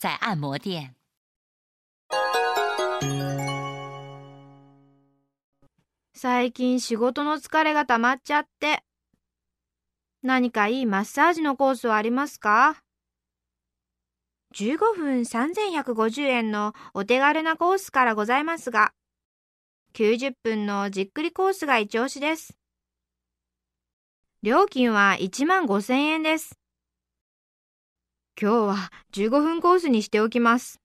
在按摩店。最近仕事の疲れが溜まっちゃって。何かいいマッサージのコースはありますか ?15 分3150円のお手軽なコースからございますが、90分のじっくりコースが一押しです。料金は1万5000円です。今日は15分コースにしておきます。